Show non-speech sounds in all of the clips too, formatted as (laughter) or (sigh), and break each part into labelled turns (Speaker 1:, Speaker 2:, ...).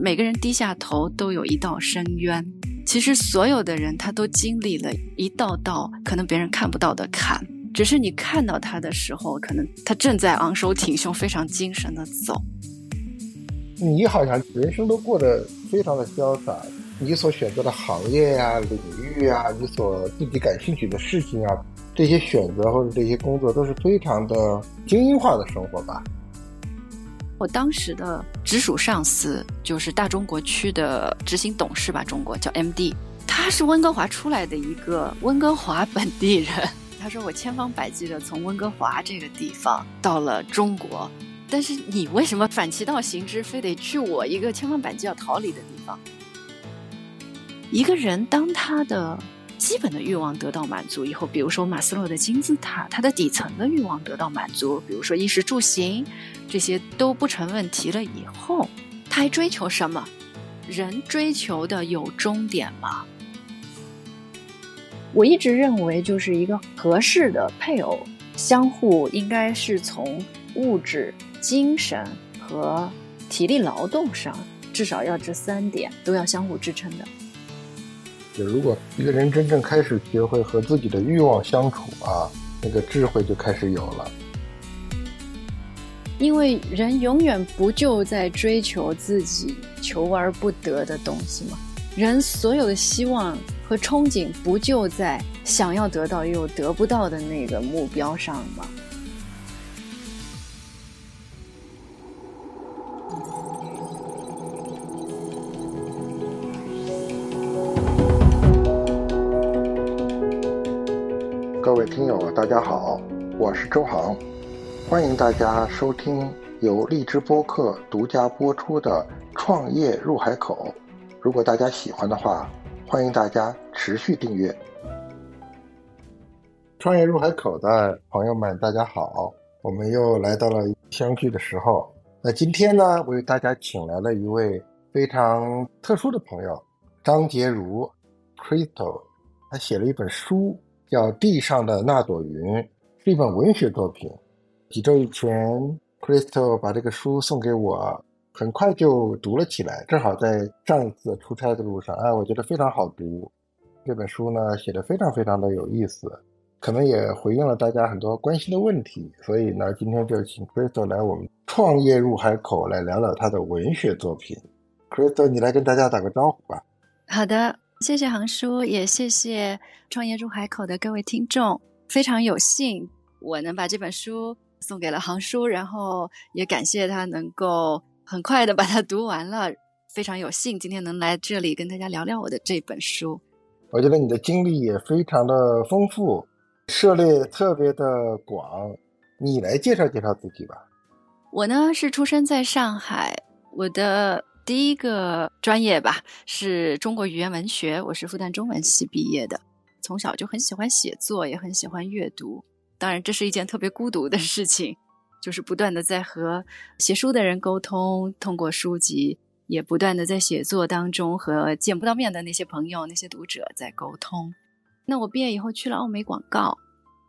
Speaker 1: 每个人低下头都有一道深渊。其实所有的人他都经历了一道道可能别人看不到的坎，只是你看到他的时候，可能他正在昂首挺胸、非常精神的走。
Speaker 2: 你好像人生都过得非常的潇洒，你所选择的行业呀、领域啊，你所自己感兴趣的事情啊，这些选择或者这些工作都是非常的精英化的生活吧。
Speaker 1: 我当时的直属上司就是大中国区的执行董事吧，中国叫 MD，他是温哥华出来的一个温哥华本地人。他说我千方百计的从温哥华这个地方到了中国，但是你为什么反其道行之，非得去我一个千方百计要逃离的地方？一个人当他的。基本的欲望得到满足以后，比如说马斯洛的金字塔，它的底层的欲望得到满足，比如说衣食住行，这些都不成问题了以后，他还追求什么？人追求的有终点吗？我一直认为，就是一个合适的配偶，相互应该是从物质、精神和体力劳动上，至少要这三点都要相互支撑的。
Speaker 2: 如果一个人真正开始学会和自己的欲望相处啊，那个智慧就开始有了。
Speaker 1: 因为人永远不就在追求自己求而不得的东西吗？人所有的希望和憧憬，不就在想要得到又得不到的那个目标上吗？
Speaker 2: 大家好，我是周航，欢迎大家收听由荔枝播客独家播出的《创业入海口》。如果大家喜欢的话，欢迎大家持续订阅。创业入海口的朋友们，大家好，我们又来到了相聚的时候。那今天呢，为大家请来了一位非常特殊的朋友，张洁如 （Crystal），他写了一本书。叫《地上的那朵云》是一本文学作品。几周以前，Crystal 把这个书送给我，很快就读了起来。正好在上一次出差的路上，哎，我觉得非常好读。这本书呢，写的非常非常的有意思，可能也回应了大家很多关心的问题。所以呢，今天就请 Crystal 来我们创业入海口来聊聊他的文学作品。Crystal，你来跟大家打个招呼吧。
Speaker 1: 好的。谢谢航叔，也谢谢创业入海口的各位听众。非常有幸，我能把这本书送给了航叔，然后也感谢他能够很快的把它读完了。非常有幸，今天能来这里跟大家聊聊我的这本书。
Speaker 2: 我觉得你的经历也非常的丰富，涉猎特别的广。你来介绍介绍自己吧。
Speaker 1: 我呢是出生在上海，我的。第一个专业吧是中国语言文学，我是复旦中文系毕业的。从小就很喜欢写作，也很喜欢阅读。当然，这是一件特别孤独的事情，(laughs) 就是不断的在和写书的人沟通，通过书籍，也不断的在写作当中和见不到面的那些朋友、那些读者在沟通。那我毕业以后去了奥美广告，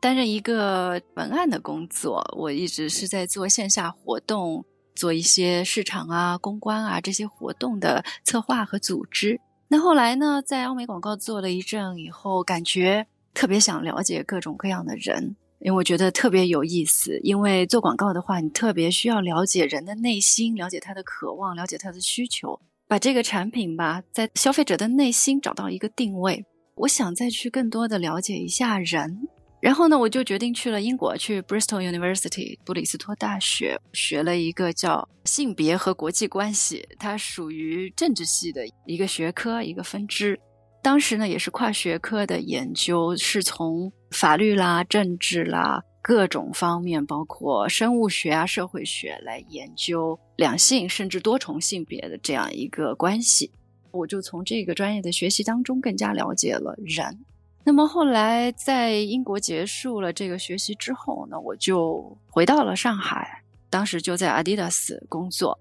Speaker 1: 担任一个文案的工作。我一直是在做线下活动。做一些市场啊、公关啊这些活动的策划和组织。那后来呢，在奥美广告做了一阵以后，感觉特别想了解各种各样的人，因为我觉得特别有意思。因为做广告的话，你特别需要了解人的内心，了解他的渴望，了解他的需求，把这个产品吧，在消费者的内心找到一个定位。我想再去更多的了解一下人。然后呢，我就决定去了英国，去 Bristol University 布里斯托大学，学了一个叫性别和国际关系，它属于政治系的一个学科，一个分支。当时呢，也是跨学科的研究，是从法律啦、政治啦各种方面，包括生物学啊、社会学来研究两性甚至多重性别的这样一个关系。我就从这个专业的学习当中更加了解了人。那么后来在英国结束了这个学习之后呢，我就回到了上海，当时就在阿迪达斯工作。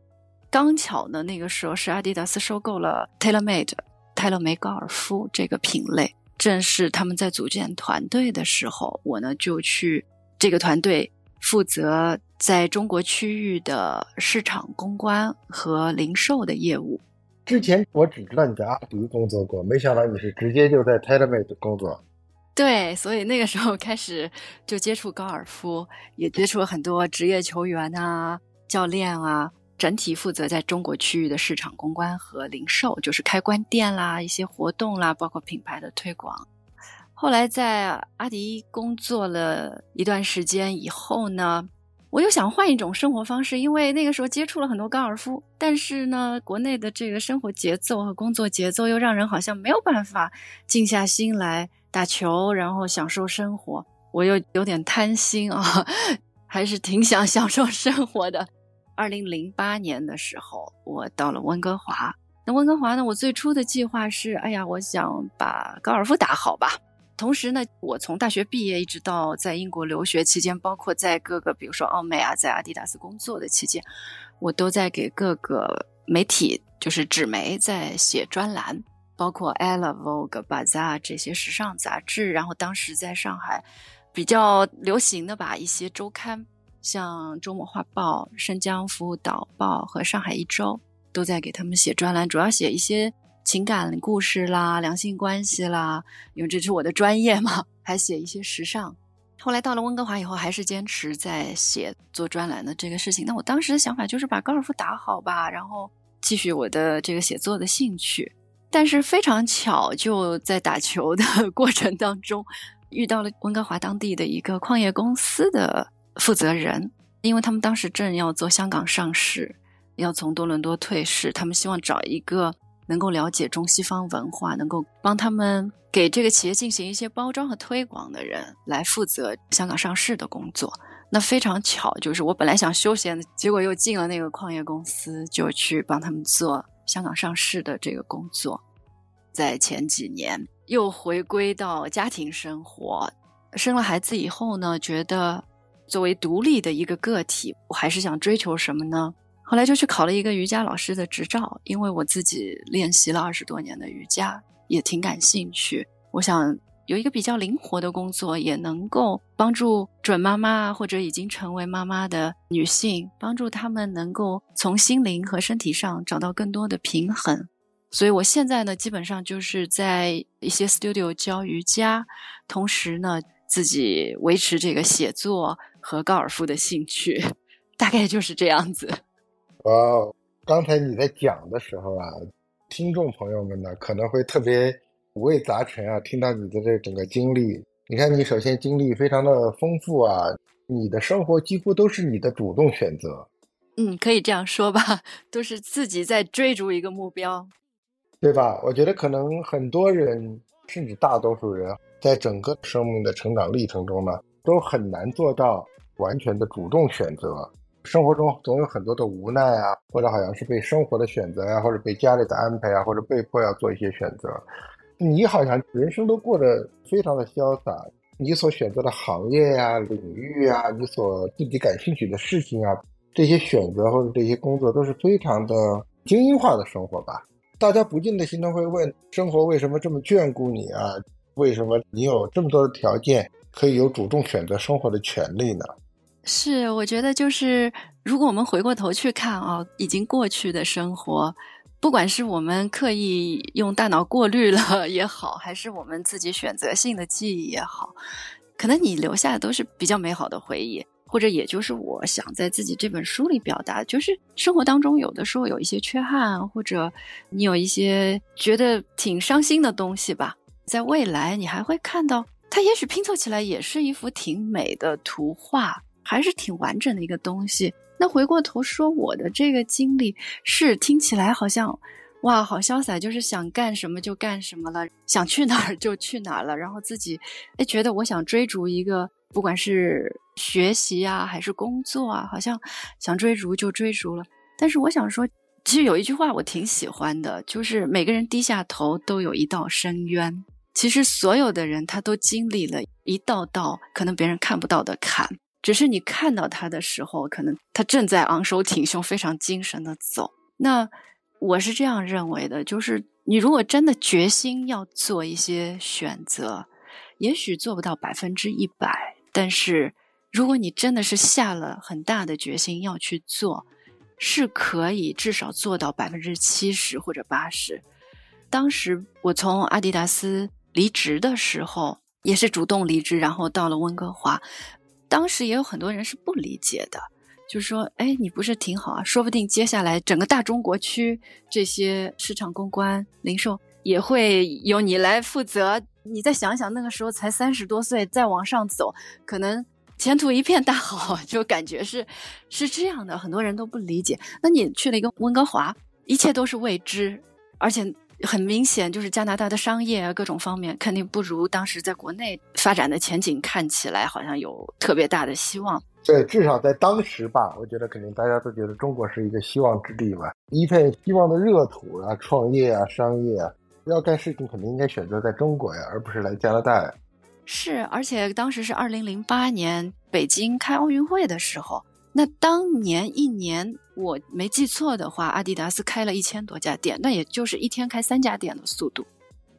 Speaker 1: 刚巧呢，那个时候是阿迪达斯收购了 TaylorMade 泰勒梅高尔夫这个品类，正是他们在组建团队的时候，我呢就去这个团队负责在中国区域的市场公关和零售的业务。
Speaker 2: 之前我只知道你在阿迪工作过，没想到你是直接就在 TaylorMade 工作。
Speaker 1: 对，所以那个时候开始就接触高尔夫，也接触了很多职业球员啊、教练啊，整体负责在中国区域的市场公关和零售，就是开关店啦、一些活动啦，包括品牌的推广。后来在阿迪工作了一段时间以后呢，我又想换一种生活方式，因为那个时候接触了很多高尔夫，但是呢，国内的这个生活节奏和工作节奏又让人好像没有办法静下心来打球，然后享受生活。我又有点贪心啊，(laughs) 还是挺想享受生活的。二零零八年的时候，我到了温哥华。那温哥华呢，我最初的计划是，哎呀，我想把高尔夫打好吧。同时呢，我从大学毕业一直到在英国留学期间，包括在各个比如说奥美啊，在阿迪达斯工作的期间，我都在给各个媒体，就是纸媒在写专栏，包括 Ella、Vogue、Bazaar 这些时尚杂志。然后当时在上海比较流行的吧，一些周刊，像《周末画报》、《申江服务导报》和《上海一周》，都在给他们写专栏，主要写一些。情感故事啦，两性关系啦，因为这是我的专业嘛，(laughs) 还写一些时尚。后来到了温哥华以后，还是坚持在写做专栏的这个事情。那我当时的想法就是把高尔夫打好吧，然后继续我的这个写作的兴趣。但是非常巧，就在打球的过程当中，遇到了温哥华当地的一个矿业公司的负责人，因为他们当时正要做香港上市，要从多伦多退市，他们希望找一个。能够了解中西方文化，能够帮他们给这个企业进行一些包装和推广的人来负责香港上市的工作。那非常巧，就是我本来想休闲，结果又进了那个矿业公司，就去帮他们做香港上市的这个工作。在前几年又回归到家庭生活，生了孩子以后呢，觉得作为独立的一个个体，我还是想追求什么呢？后来就去考了一个瑜伽老师的执照，因为我自己练习了二十多年的瑜伽，也挺感兴趣。我想有一个比较灵活的工作，也能够帮助准妈妈或者已经成为妈妈的女性，帮助她们能够从心灵和身体上找到更多的平衡。所以我现在呢，基本上就是在一些 studio 教瑜伽，同时呢，自己维持这个写作和高尔夫的兴趣，(laughs) 大概就是这样子。
Speaker 2: 哦，刚才你在讲的时候啊，听众朋友们呢可能会特别五味杂陈啊。听到你的这整个经历，你看你首先经历非常的丰富啊，你的生活几乎都是你的主动选择。
Speaker 1: 嗯，可以这样说吧，(laughs) 都是自己在追逐一个目标，
Speaker 2: 对吧？我觉得可能很多人，甚至大多数人，在整个生命的成长历程中呢，都很难做到完全的主动选择。生活中总有很多的无奈啊，或者好像是被生活的选择呀，或者被家里的安排啊，或者被迫要做一些选择。你好像人生都过得非常的潇洒，你所选择的行业呀、领域啊，你所自己感兴趣的事情啊，这些选择或者这些工作都是非常的精英化的生活吧。大家不禁的心中会问：生活为什么这么眷顾你啊？为什么你有这么多的条件可以有主动选择生活的权利呢？
Speaker 1: 是，我觉得就是，如果我们回过头去看啊，已经过去的生活，不管是我们刻意用大脑过滤了 (laughs) 也好，还是我们自己选择性的记忆也好，可能你留下的都是比较美好的回忆，或者也就是我想在自己这本书里表达，就是生活当中有的时候有一些缺憾，或者你有一些觉得挺伤心的东西吧，在未来你还会看到，它也许拼凑起来也是一幅挺美的图画。还是挺完整的一个东西。那回过头说，我的这个经历是听起来好像，哇，好潇洒，就是想干什么就干什么了，想去哪儿就去哪儿了。然后自己哎，觉得我想追逐一个，不管是学习啊还是工作啊，好像想追逐就追逐了。但是我想说，其实有一句话我挺喜欢的，就是每个人低下头都有一道深渊。其实所有的人他都经历了一道道可能别人看不到的坎。只是你看到他的时候，可能他正在昂首挺胸、非常精神的走。那我是这样认为的，就是你如果真的决心要做一些选择，也许做不到百分之一百，但是如果你真的是下了很大的决心要去做，是可以至少做到百分之七十或者八十。当时我从阿迪达斯离职的时候，也是主动离职，然后到了温哥华。当时也有很多人是不理解的，就是说：“哎，你不是挺好啊？说不定接下来整个大中国区这些市场公关、零售也会由你来负责。你再想想，那个时候才三十多岁，再往上走，可能前途一片大好。(laughs) 就感觉是是这样的，很多人都不理解。那你去了一个温哥华，一切都是未知，而且。”很明显，就是加拿大的商业啊，各种方面肯定不如当时在国内发展的前景看起来好像有特别大的希望。
Speaker 2: 对，至少在当时吧，我觉得肯定大家都觉得中国是一个希望之地吧，一片希望的热土啊，创业啊，商业啊，要干事情肯定应该选择在中国呀，而不是来加拿大呀。
Speaker 1: 是，而且当时是二零零八年北京开奥运会的时候。那当年一年，我没记错的话，阿迪达斯开了一千多家店，那也就是一天开三家店的速度。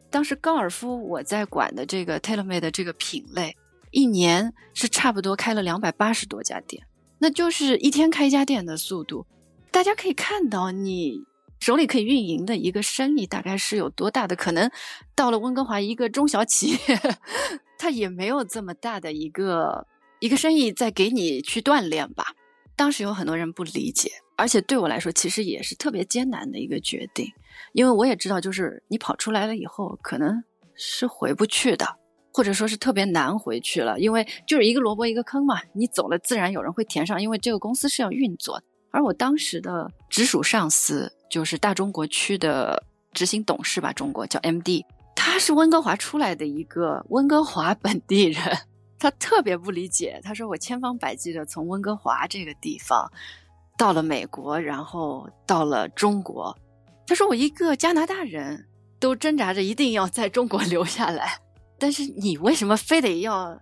Speaker 1: 当时高尔夫我在管的这个 TaylorMade 的这个品类，一年是差不多开了两百八十多家店，那就是一天开一家店的速度。大家可以看到，你手里可以运营的一个生意大概是有多大的可能。到了温哥华，一个中小企业，(laughs) 它也没有这么大的一个一个生意在给你去锻炼吧。当时有很多人不理解，而且对我来说，其实也是特别艰难的一个决定，因为我也知道，就是你跑出来了以后，可能是回不去的，或者说是特别难回去了，因为就是一个萝卜一个坑嘛，你走了，自然有人会填上，因为这个公司是要运作。而我当时的直属上司就是大中国区的执行董事吧，中国叫 MD，他是温哥华出来的一个温哥华本地人。他特别不理解，他说：“我千方百计的从温哥华这个地方到了美国，然后到了中国。他说我一个加拿大人都挣扎着一定要在中国留下来，但是你为什么非得要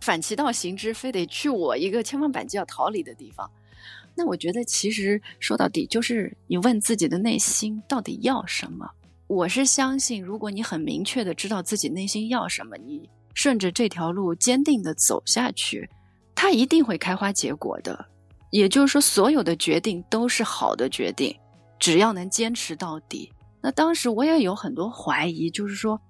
Speaker 1: 反其道行之，非得去我一个千方百计要逃离的地方？那我觉得其实说到底就是你问自己的内心到底要什么。我是相信，如果你很明确的知道自己内心要什么，你。”顺着这条路坚定的走下去，它一定会开花结果的。也就是说，所有的决定都是好的决定，只要能坚持到底。那当时我也有很多怀疑，就是说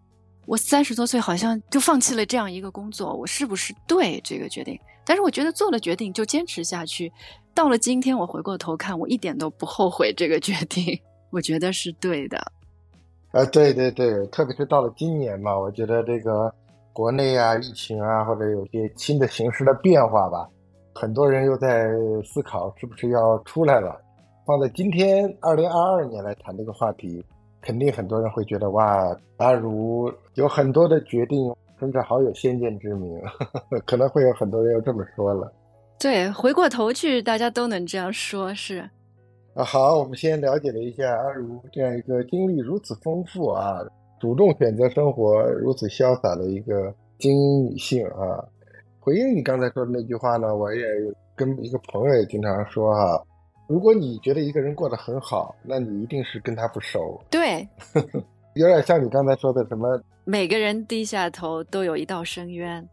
Speaker 1: 我三十多岁好像就放弃了这样一个工作，我是不是对这个决定？但是我觉得做了决定就坚持下去。到了今天，我回过头看，我一点都不后悔这个决定，我觉得是对的。
Speaker 2: 啊，对对对，特别是到了今年嘛，我觉得这个。国内啊，疫情啊，或者有些新的形势的变化吧，很多人又在思考是不是要出来了。放在今天二零二二年来谈这个话题，肯定很多人会觉得哇，阿如有很多的决定，甚至好有先见之明，(laughs) 可能会有很多人又这么说了。
Speaker 1: 对，回过头去，大家都能这样说，是。
Speaker 2: 啊，好，我们先了解了一下阿如这样一个经历如此丰富啊。主动选择生活如此潇洒的一个精英女性啊！回应你刚才说的那句话呢，我也跟一个朋友也经常说哈，如果你觉得一个人过得很好，那你一定是跟他不熟。
Speaker 1: 对，(laughs)
Speaker 2: 有点像你刚才说的什么，
Speaker 1: 每个人低下头都有一道深渊，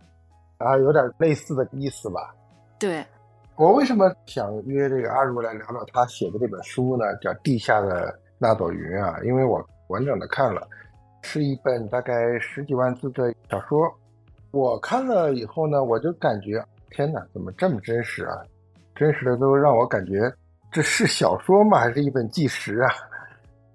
Speaker 2: 啊，有点类似的意思吧？
Speaker 1: 对，
Speaker 2: 我为什么想约这个阿如来聊聊他写的这本书呢？叫《地下的那朵云》啊，因为我完整的看了。是一本大概十几万字的小说，我看了以后呢，我就感觉天哪，怎么这么真实啊？真实的都让我感觉这是小说吗？还是一本纪实啊？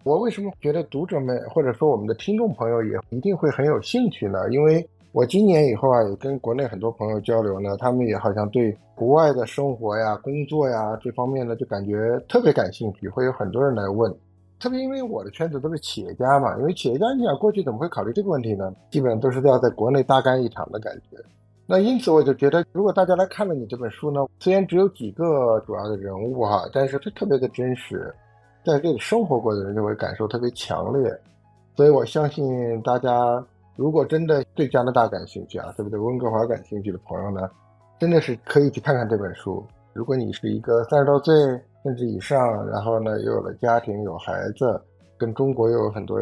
Speaker 2: 我为什么觉得读者们或者说我们的听众朋友也一定会很有兴趣呢？因为我今年以后啊，也跟国内很多朋友交流呢，他们也好像对国外的生活呀、工作呀这方面呢，就感觉特别感兴趣，会有很多人来问。特别因为我的圈子都是企业家嘛，因为企业家你想过去怎么会考虑这个问题呢？基本上都是要在国内大干一场的感觉。那因此我就觉得，如果大家来看了你这本书呢，虽然只有几个主要的人物哈，但是它特别的真实，在这里生活过的人就会感受特别强烈。所以我相信大家，如果真的对加拿大感兴趣啊，对不对？温哥华感兴趣的朋友呢，真的是可以去看看这本书。如果你是一个三十多岁。甚至以上，然后呢，又有了家庭，有孩子，跟中国又有很多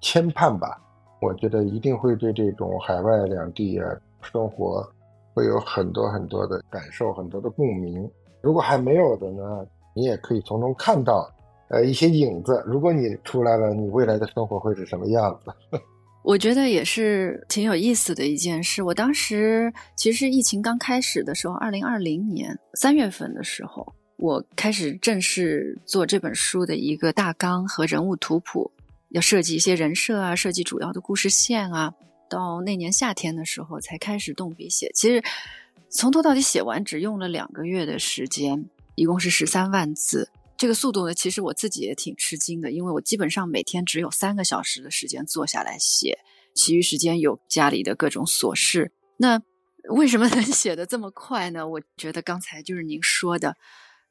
Speaker 2: 牵绊吧。我觉得一定会对这种海外两地啊生活，会有很多很多的感受，很多的共鸣。如果还没有的呢，你也可以从中看到呃一些影子。如果你出来了，你未来的生活会是什么样子？(laughs)
Speaker 1: 我觉得也是挺有意思的一件事。我当时其实疫情刚开始的时候，二零二零年三月份的时候，我开始正式做这本书的一个大纲和人物图谱，要设计一些人设啊，设计主要的故事线啊。到那年夏天的时候才开始动笔写，其实从头到底写完只用了两个月的时间，一共是十三万字。这个速度呢，其实我自己也挺吃惊的，因为我基本上每天只有三个小时的时间坐下来写，其余时间有家里的各种琐事。那为什么能 (laughs) 写的这么快呢？我觉得刚才就是您说的，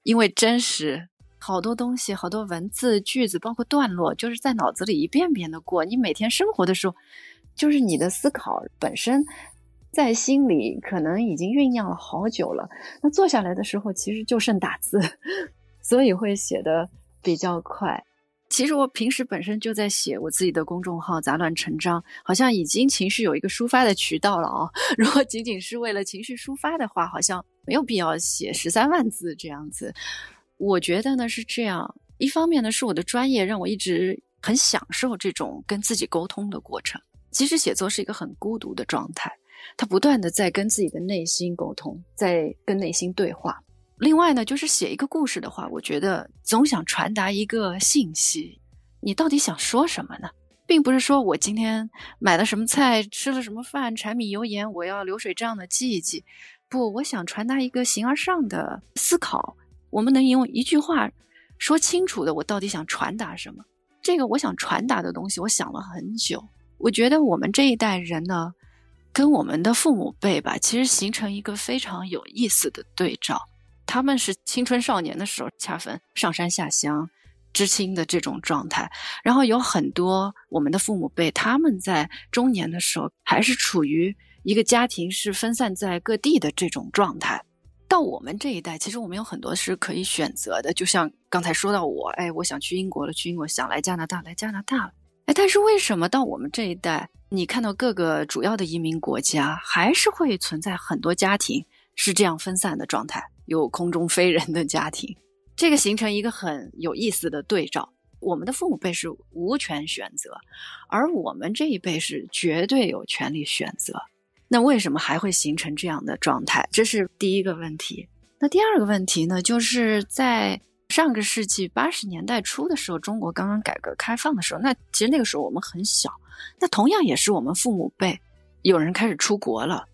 Speaker 1: 因为真实，好多东西、好多文字、句子，包括段落，就是在脑子里一遍遍的过。你每天生活的时候，就是你的思考本身在心里可能已经酝酿了好久了，那坐下来的时候，其实就剩打字。(laughs) 所以会写的比较快。其实我平时本身就在写我自己的公众号“杂乱成章”，好像已经情绪有一个抒发的渠道了啊。(laughs) 如果仅仅是为了情绪抒发的话，好像没有必要写十三万字这样子。我觉得呢是这样，一方面呢是我的专业让我一直很享受这种跟自己沟通的过程。其实写作是一个很孤独的状态，他不断的在跟自己的内心沟通，在跟内心对话。另外呢，就是写一个故事的话，我觉得总想传达一个信息。你到底想说什么呢？并不是说我今天买了什么菜，吃了什么饭，柴米油盐，我要流水账的记一记。不，我想传达一个形而上的思考。我们能用一句话说清楚的，我到底想传达什么？这个我想传达的东西，我想了很久。我觉得我们这一代人呢，跟我们的父母辈吧，其实形成一个非常有意思的对照。他们是青春少年的时候，恰逢上山下乡、知青的这种状态，然后有很多我们的父母辈，他们在中年的时候还是处于一个家庭是分散在各地的这种状态。到我们这一代，其实我们有很多是可以选择的，就像刚才说到我，哎，我想去英国了，去英国；想来加拿大，来加拿大了。哎，但是为什么到我们这一代，你看到各个主要的移民国家，还是会存在很多家庭是这样分散的状态？有空中飞人的家庭，这个形成一个很有意思的对照。我们的父母辈是无权选择，而我们这一辈是绝对有权利选择。那为什么还会形成这样的状态？这是第一个问题。那第二个问题呢？就是在上个世纪八十年代初的时候，中国刚刚改革开放的时候，那其实那个时候我们很小，那同样也是我们父母辈有人开始出国了。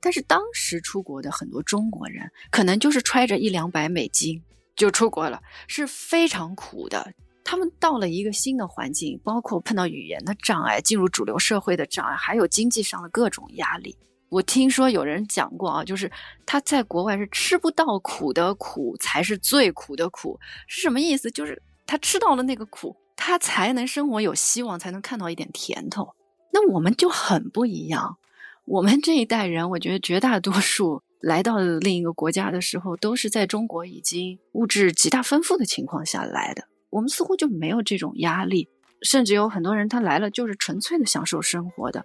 Speaker 1: 但是当时出国的很多中国人，可能就是揣着一两百美金就出国了，是非常苦的。他们到了一个新的环境，包括碰到语言的障碍、进入主流社会的障碍，还有经济上的各种压力。我听说有人讲过啊，就是他在国外是吃不到苦的苦才是最苦的苦，是什么意思？就是他吃到了那个苦，他才能生活有希望，才能看到一点甜头。那我们就很不一样。我们这一代人，我觉得绝大多数来到另一个国家的时候，都是在中国已经物质极大丰富的情况下来的。我们似乎就没有这种压力，甚至有很多人他来了就是纯粹的享受生活的。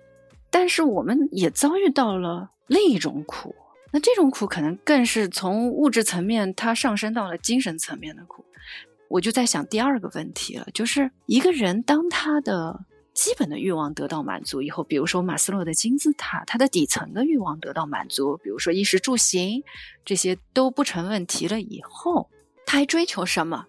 Speaker 1: 但是我们也遭遇到了另一种苦，那这种苦可能更是从物质层面它上升到了精神层面的苦。我就在想第二个问题了，就是一个人当他的。基本的欲望得到满足以后，比如说马斯洛的金字塔，他的底层的欲望得到满足，比如说衣食住行这些都不成问题了以后，他还追求什么？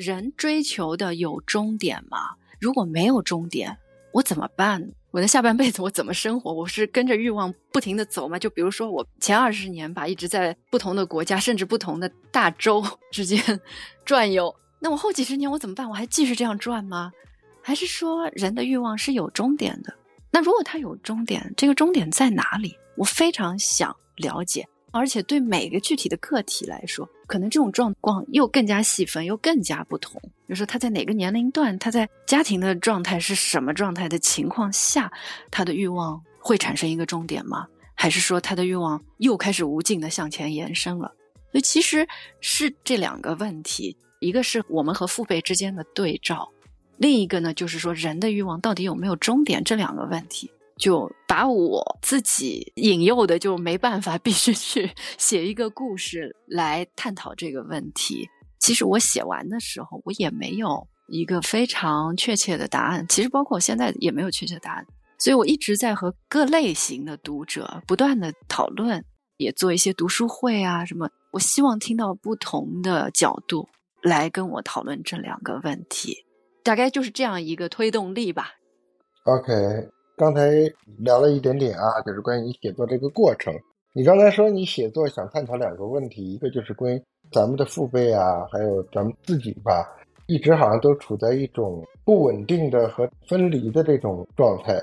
Speaker 1: 人追求的有终点吗？如果没有终点，我怎么办？我的下半辈子我怎么生活？我是跟着欲望不停的走吗？就比如说我前二十年吧，一直在不同的国家，甚至不同的大洲之间转悠，那我后几十年我怎么办？我还继续这样转吗？还是说人的欲望是有终点的？那如果它有终点，这个终点在哪里？我非常想了解。而且对每个具体的个体来说，可能这种状况又更加细分，又更加不同。比如说他在哪个年龄段，他在家庭的状态是什么状态的情况下，他的欲望会产生一个终点吗？还是说他的欲望又开始无尽的向前延伸了？所以其实是这两个问题，一个是我们和父辈之间的对照。另一个呢，就是说人的欲望到底有没有终点？这两个问题就把我自己引诱的，就没办法，(laughs) 必须去写一个故事来探讨这个问题。其实我写完的时候，我也没有一个非常确切的答案。其实包括我现在也没有确切答案，所以我一直在和各类型的读者不断的讨论，也做一些读书会啊什么。我希望听到不同的角度来跟我讨论这两个问题，大概就是这样一个推动力吧。
Speaker 2: OK，刚才聊了一点点啊，就是关于你写作这个过程。你刚才说你写作想探讨两个问题，一个就是关于咱们的父辈啊，还有咱们自己吧，一直好像都处在一种不稳定的和分离的这种状态。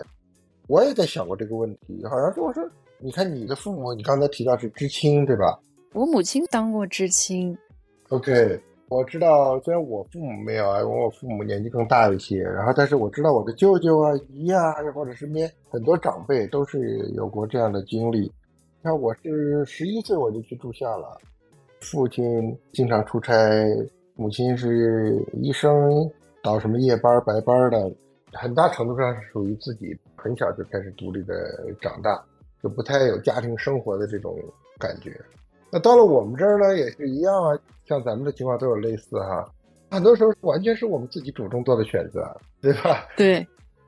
Speaker 2: 我也在想过这个问题，好像是我说，你看你的父母，你刚才提到是知青，对吧？
Speaker 1: 我母亲当过知青。
Speaker 2: OK，我知道，虽然我父母没有啊，因为我父母年纪更大一些，然后但是我知道我的舅舅啊、姨啊，或者身边很多长辈都是有过这样的经历。那我是十一岁我就去住校了，父亲经常出差，母亲是医生，倒什么夜班白班的，很大程度上是属于自己很小就开始独立的长大，就不太有家庭生活的这种感觉。那到了我们这儿呢，也是一样啊，像咱们的情况都有类似哈，很多时候完全是我们自己主动做的选择，对吧？
Speaker 1: 对，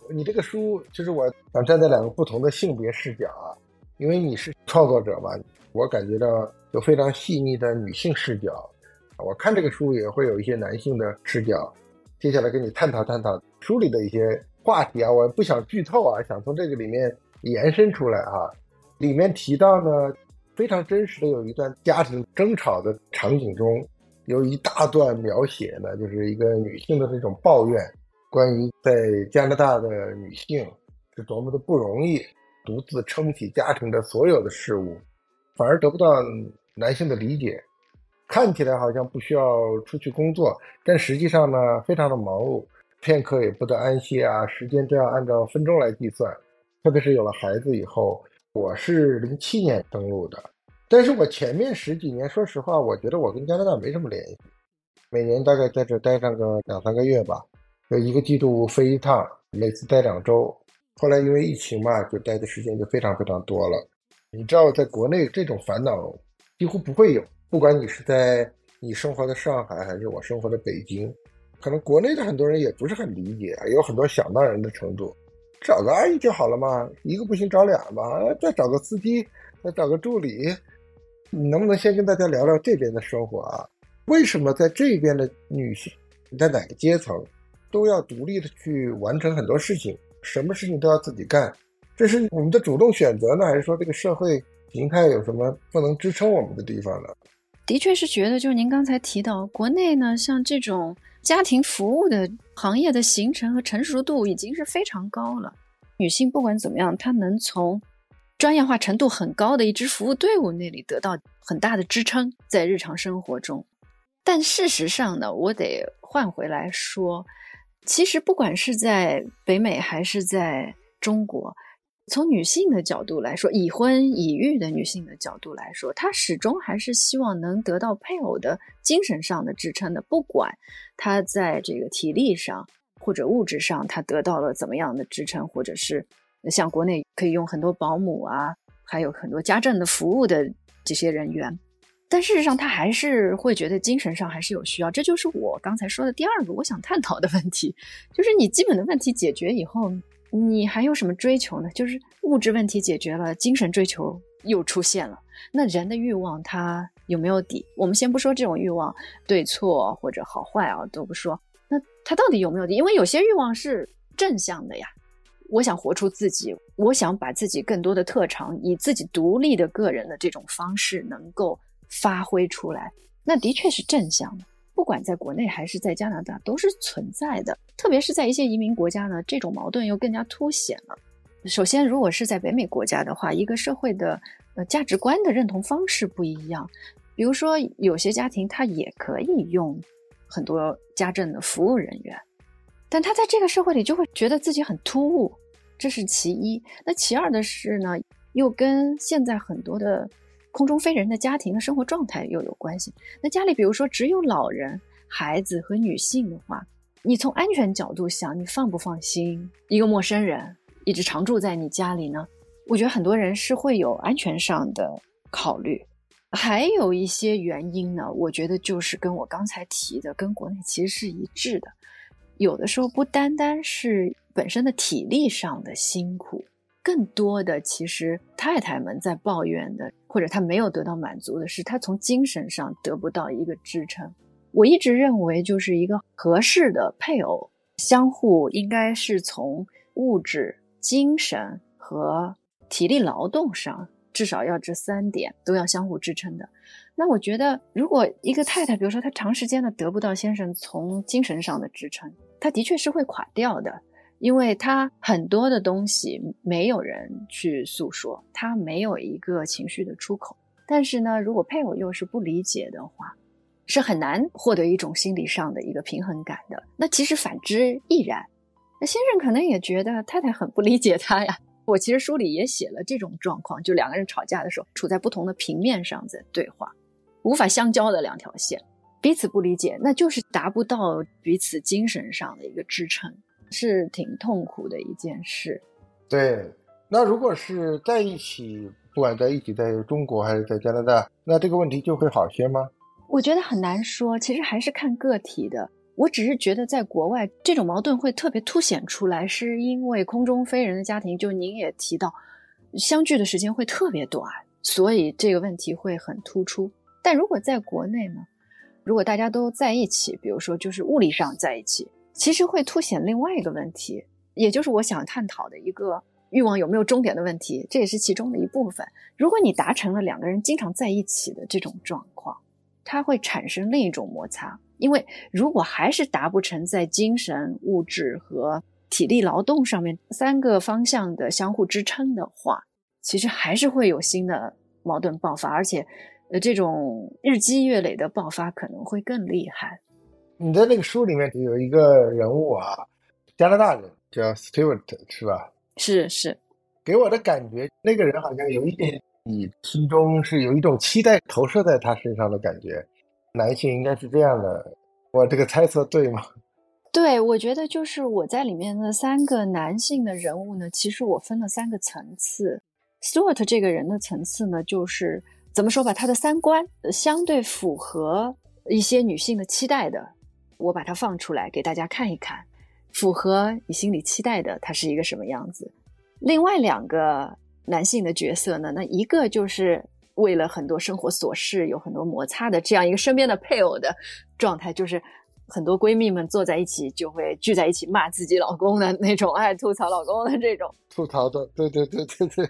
Speaker 2: 你这个书就是我想站在两个不同的性别视角啊。因为你是创作者嘛，我感觉到有非常细腻的女性视角。我看这个书也会有一些男性的视角。接下来跟你探讨探讨书里的一些话题啊，我不想剧透啊，想从这个里面延伸出来啊。里面提到呢，非常真实的有一段家庭争吵的场景中，有一大段描写呢，就是一个女性的这种抱怨，关于在加拿大的女性是多么的不容易。独自撑起家庭的所有的事物，反而得不到男性的理解。看起来好像不需要出去工作，但实际上呢，非常的忙碌，片刻也不得安歇啊。时间都要按照分钟来计算。特别是有了孩子以后，我是零七年登陆的，但是我前面十几年，说实话，我觉得我跟加拿大没什么联系。每年大概在这待上个两三个月吧，有一个季度飞一趟，每次待两周。后来因为疫情嘛，就待的时间就非常非常多了。你知道，在国内这种烦恼几乎不会有，不管你是在你生活的上海，还是我生活的北京，可能国内的很多人也不是很理解，有很多想当然的程度。找个阿姨就好了嘛，一个不行找俩嘛，再找个司机，再找个助理。你能不能先跟大家聊聊这边的生活啊？为什么在这边的女性，在哪个阶层，都要独立的去完成很多事情？什么事情都要自己干，这是我们的主动选择呢，还是说这个社会形态有什么不能支撑我们的地方呢？
Speaker 1: 的确是觉得，就是您刚才提到，国内呢，像这种家庭服务的行业的形成和成熟度已经是非常高了。女性不管怎么样，她能从专业化程度很高的一支服务队伍那里得到很大的支撑，在日常生活中。但事实上呢，我得换回来说。其实，不管是在北美还是在中国，从女性的角度来说，已婚已育的女性的角度来说，她始终还是希望能得到配偶的精神上的支撑的。不管她在这个体力上或者物质上，她得到了怎么样的支撑，或者是像国内可以用很多保姆啊，还有很多家政的服务的这些人员。但事实上，他还是会觉得精神上还是有需要，这就是我刚才说的第二个我想探讨的问题，就是你基本的问题解决以后，你还有什么追求呢？就是物质问题解决了，精神追求又出现了，那人的欲望他有没有底？我们先不说这种欲望对错或者好坏啊，都不说，那他到底有没有底？因为有些欲望是正向的呀，我想活出自己，我想把自己更多的特长以自己独立的个人的这种方式能够。发挥出来，那的确是正向的。不管在国内还是在加拿大，都是存在的。特别是在一些移民国家呢，这种矛盾又更加凸显了。首先，如果是在北美国家的话，一个社会的呃价值观的认同方式不一样。比如说，有些家庭他也可以用很多家政的服务人员，但他在这个社会里就会觉得自己很突兀，这是其一。那其二的是呢，又跟现在很多的。空中飞人的家庭的生活状态又有关系。那家里比如说只有老人、孩子和女性的话，你从安全角度想，你放不放心一个陌生人一直常住在你家里呢？我觉得很多人是会有安全上的考虑。还有一些原因呢，我觉得就是跟我刚才提的，跟国内其实是一致的。有的时候不单单是本身的体力上的辛苦，更多的其实太太们在抱怨的，或者她没有得到满足的是，她从精神上得不到一个支撑。我一直认为，就是一个合适的配偶，相互应该是从物质、精神和体力劳动上，至少要这三点都要相互支撑的。那我觉得，如果一个太太，比如说她长时间的得不到先生从精神上的支撑，她的确是会垮掉的，因为他很多的东西没有人去诉说，他没有一个情绪的出口。但是呢，如果配偶又是不理解的话，是很难获得一种心理上的一个平衡感的。那其实反之亦然。那先生可能也觉得太太很不理解他呀。我其实书里也写了这种状况，就两个人吵架的时候，处在不同的平面上在对话，无法相交的两条线，彼此不理解，那就是达不到彼此精神上的一个支撑，是挺痛苦的一件事。
Speaker 2: 对，那如果是在一起，不管在一起，在中国还是在加拿大，那这个问题就会好些吗？
Speaker 1: 我觉得很难说，其实还是看个体的。我只是觉得，在国外这种矛盾会特别凸显出来，是因为空中飞人的家庭，就您也提到，相聚的时间会特别短，所以这个问题会很突出。但如果在国内呢，如果大家都在一起，比如说就是物理上在一起，其实会凸显另外一个问题，也就是我想探讨的一个欲望有没有终点的问题，这也是其中的一部分。如果你达成了两个人经常在一起的这种状况。它会产生另一种摩擦，因为如果还是达不成在精神、物质和体力劳动上面三个方向的相互支撑的话，其实还是会有新的矛盾爆发，而且，呃，这种日积月累的爆发可能会更厉害。
Speaker 2: 你在那个书里面有一个人物啊，加拿大人叫 Stewart，是吧？
Speaker 1: 是是，
Speaker 2: 给我的感觉，那个人好像有一点。你心中是有一种期待投射在他身上的感觉，男性应该是这样的。我这个猜测对吗？(laughs)
Speaker 1: 对，我觉得就是我在里面的三个男性的人物呢，其实我分了三个层次。Stewart 这个人的层次呢，就是怎么说吧，他的三观相对符合一些女性的期待的，我把它放出来给大家看一看，符合你心里期待的，他是一个什么样子。另外两个。男性的角色呢？那一个就是为了很多生活琐事有很多摩擦的这样一个身边的配偶的状态，就是很多闺蜜们坐在一起就会聚在一起骂自己老公的那种，爱吐槽老公的这种
Speaker 2: 吐槽的，对对对对对，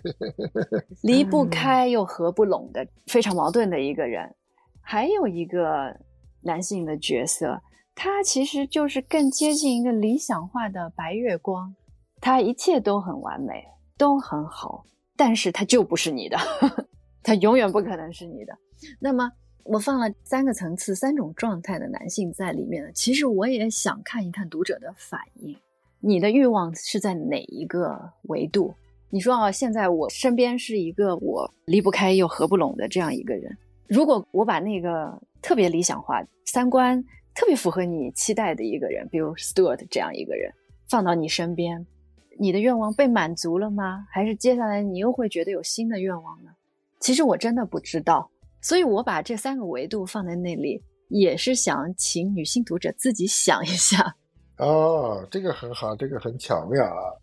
Speaker 1: 离不开又合不拢的非常矛盾的一个人。还有一个男性的角色，他其实就是更接近一个理想化的白月光，他一切都很完美，都很好。但是它就不是你的，(laughs) 它永远不可能是你的。那么我放了三个层次、三种状态的男性在里面其实我也想看一看读者的反应。你的欲望是在哪一个维度？你说啊，现在我身边是一个我离不开又合不拢的这样一个人。如果我把那个特别理想化、三观特别符合你期待的一个人，比如 Stuart 这样一个人，放到你身边。你的愿望被满足了吗？还是接下来你又会觉得有新的愿望呢？其实我真的不知道，所以我把这三个维度放在那里，也是想请女性读者自己想一下。(laughs)
Speaker 2: 哦，这个很好，这个很巧妙啊！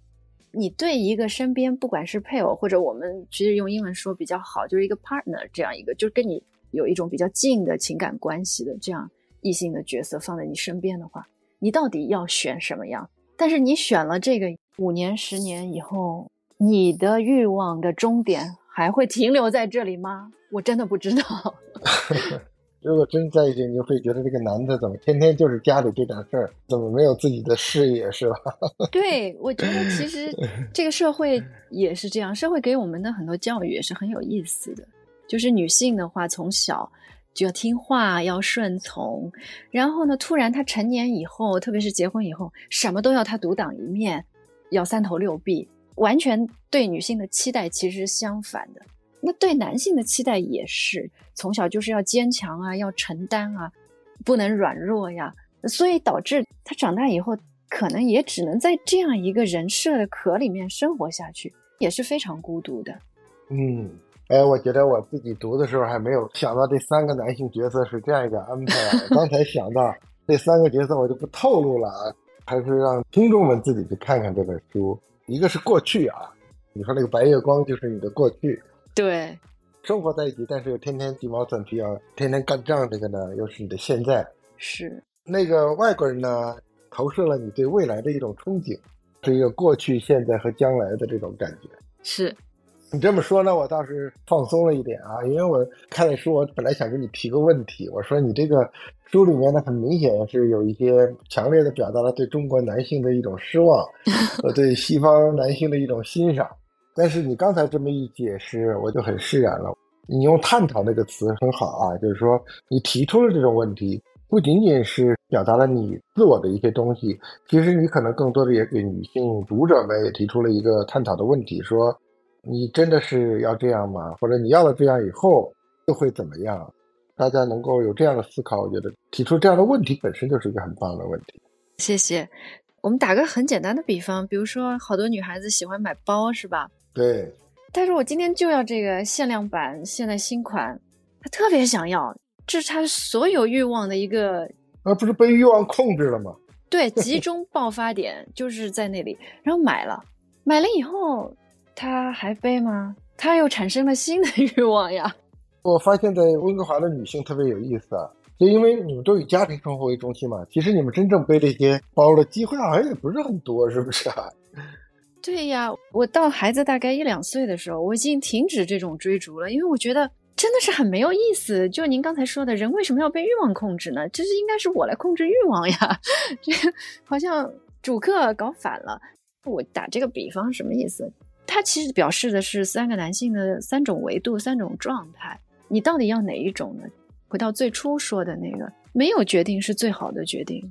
Speaker 1: 你对一个身边，不管是配偶或者我们其实用英文说比较好，就是一个 partner 这样一个，就是跟你有一种比较近的情感关系的这样异性的角色放在你身边的话，你到底要选什么样？但是你选了这个。五年、十年以后，你的欲望的终点还会停留在这里吗？我真的不知道。(laughs)
Speaker 2: 如果真在一起，你就会觉得这个男的怎么天天就是家里这点事儿，怎么没有自己的事业，是吧？(laughs)
Speaker 1: 对，我觉得其实这个社会也是这样，社会给我们的很多教育也是很有意思的。就是女性的话，从小就要听话，要顺从，然后呢，突然他成年以后，特别是结婚以后，什么都要他独当一面。要三头六臂，完全对女性的期待其实相反的。那对男性的期待也是，从小就是要坚强啊，要承担啊，不能软弱呀。所以导致他长大以后，可能也只能在这样一个人设的壳里面生活下去，也是非常孤独的。
Speaker 2: 嗯，哎，我觉得我自己读的时候还没有想到这三个男性角色是这样一个安排啊。刚才想到这三个角色，我就不透露了啊，还是让听众们自己去看看这本书。一个是过去啊，你说那个白月光就是你的过去，
Speaker 1: 对，
Speaker 2: 生活在一起，但是又天天鸡毛蒜皮啊，天天干仗，这个呢又是你的现在。
Speaker 1: 是
Speaker 2: 那个外国人呢，投射了你对未来的一种憧憬，是一个过去、现在和将来的这种感觉。
Speaker 1: 是，
Speaker 2: 你这么说呢，我倒是放松了一点啊，因为我看了书，我本来想给你提个问题，我说你这个书里面呢，很明显是有一些强烈的表达了对中国男性的一种失望，(laughs) 和对西方男性的一种欣赏。但是你刚才这么一解释，我就很释然了。你用“探讨”那个词很好啊，就是说你提出了这种问题，不仅仅是表达了你自我的一些东西，其实你可能更多的也给女性读者们也提出了一个探讨的问题，说你真的是要这样吗？或者你要了这样以后又会怎么样？大家能够有这样的思考，我觉得提出这样的问题本身就是一个很棒的问题。
Speaker 1: 谢谢。我们打个很简单的比方，比如说好多女孩子喜欢买包，是吧？
Speaker 2: 对，
Speaker 1: 但是我今天就要这个限量版，现在新款，她特别想要，这是她所有欲望的一个，
Speaker 2: 那不是被欲望控制了吗？
Speaker 1: 对，集中爆发点就是在那里，然后买了，买了以后，她还背吗？他又产生了新的欲望呀。(laughs)
Speaker 2: 我发现，在温哥华的女性特别有意思啊，就因为你们都以家庭生活为中心嘛，其实你们真正背这些包的机会好像也不是很多，是不是啊？(laughs)
Speaker 1: 对呀，我到孩子大概一两岁的时候，我已经停止这种追逐了，因为我觉得真的是很没有意思。就您刚才说的，人为什么要被欲望控制呢？就是应该是我来控制欲望呀，(laughs) 这好像主客搞反了。我打这个比方什么意思？它其实表示的是三个男性的三种维度、三种状态。你到底要哪一种呢？回到最初说的那个，没有决定是最好的决定，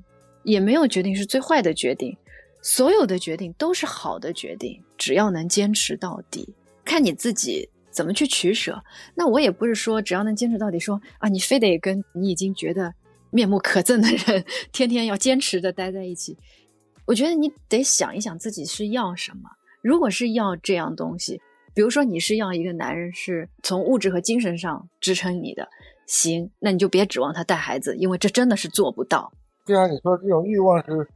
Speaker 1: 也没有决定是最坏的决定。所有的决定都是好的决定，只要能坚持到底，看你自己怎么去取舍。那我也不是说只要能坚持到底，说啊，你非得跟你已经觉得面目可憎的人天天要坚持的待在一起。我觉得你得想一想自己是要什么。如果是要这样东西，比如说你是要一个男人是从物质和精神上支撑你的，行，那你就别指望他带孩子，因为这真的是做不到。
Speaker 2: 对啊，你说这种欲望是。